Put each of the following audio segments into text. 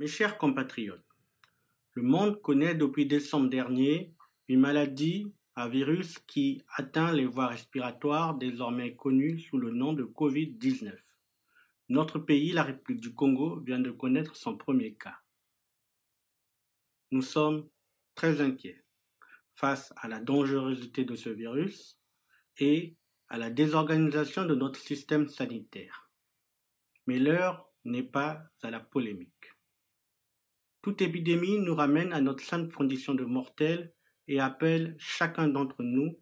Mes chers compatriotes, le monde connaît depuis décembre dernier une maladie à virus qui atteint les voies respiratoires désormais connues sous le nom de Covid-19. Notre pays, la République du Congo, vient de connaître son premier cas. Nous sommes très inquiets face à la dangerosité de ce virus et à la désorganisation de notre système sanitaire. Mais l'heure n'est pas à la polémique. Toute épidémie nous ramène à notre sainte condition de mortel et appelle chacun d'entre nous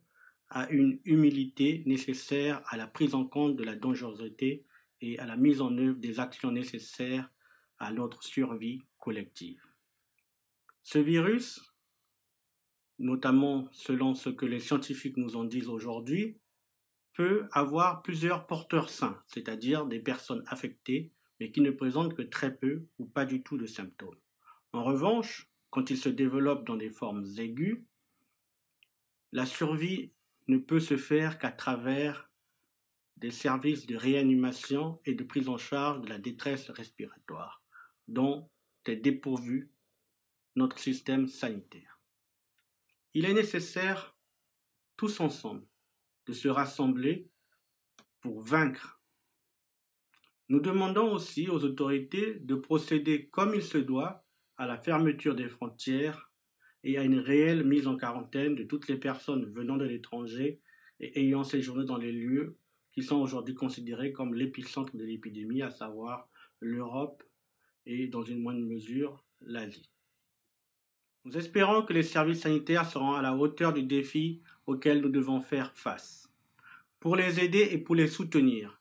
à une humilité nécessaire à la prise en compte de la dangerosité et à la mise en œuvre des actions nécessaires à notre survie collective. Ce virus, notamment selon ce que les scientifiques nous en disent aujourd'hui, peut avoir plusieurs porteurs sains, c'est-à-dire des personnes affectées, mais qui ne présentent que très peu ou pas du tout de symptômes. En revanche, quand il se développe dans des formes aiguës, la survie ne peut se faire qu'à travers des services de réanimation et de prise en charge de la détresse respiratoire, dont est dépourvu notre système sanitaire. Il est nécessaire, tous ensemble, de se rassembler pour vaincre. Nous demandons aussi aux autorités de procéder comme il se doit à la fermeture des frontières et à une réelle mise en quarantaine de toutes les personnes venant de l'étranger et ayant séjourné dans les lieux qui sont aujourd'hui considérés comme l'épicentre de l'épidémie, à savoir l'Europe et dans une moindre mesure l'Asie. Nous espérons que les services sanitaires seront à la hauteur du défi auquel nous devons faire face. Pour les aider et pour les soutenir,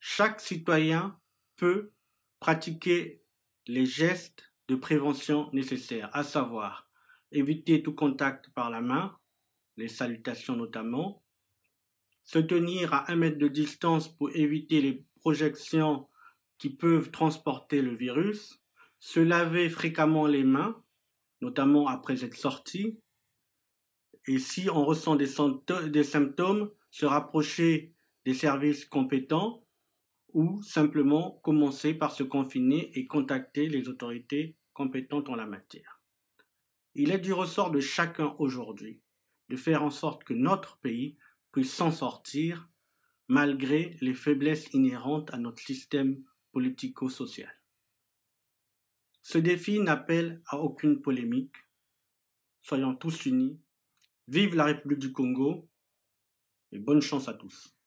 chaque citoyen peut pratiquer les gestes de prévention nécessaires, à savoir éviter tout contact par la main, les salutations notamment, se tenir à un mètre de distance pour éviter les projections qui peuvent transporter le virus, se laver fréquemment les mains, notamment après être sorti. Et si on ressent des symptômes, se rapprocher des services compétents ou simplement commencer par se confiner et contacter les autorités compétentes en la matière. Il est du ressort de chacun aujourd'hui de faire en sorte que notre pays puisse s'en sortir malgré les faiblesses inhérentes à notre système politico-social. Ce défi n'appelle à aucune polémique. Soyons tous unis. Vive la République du Congo et bonne chance à tous.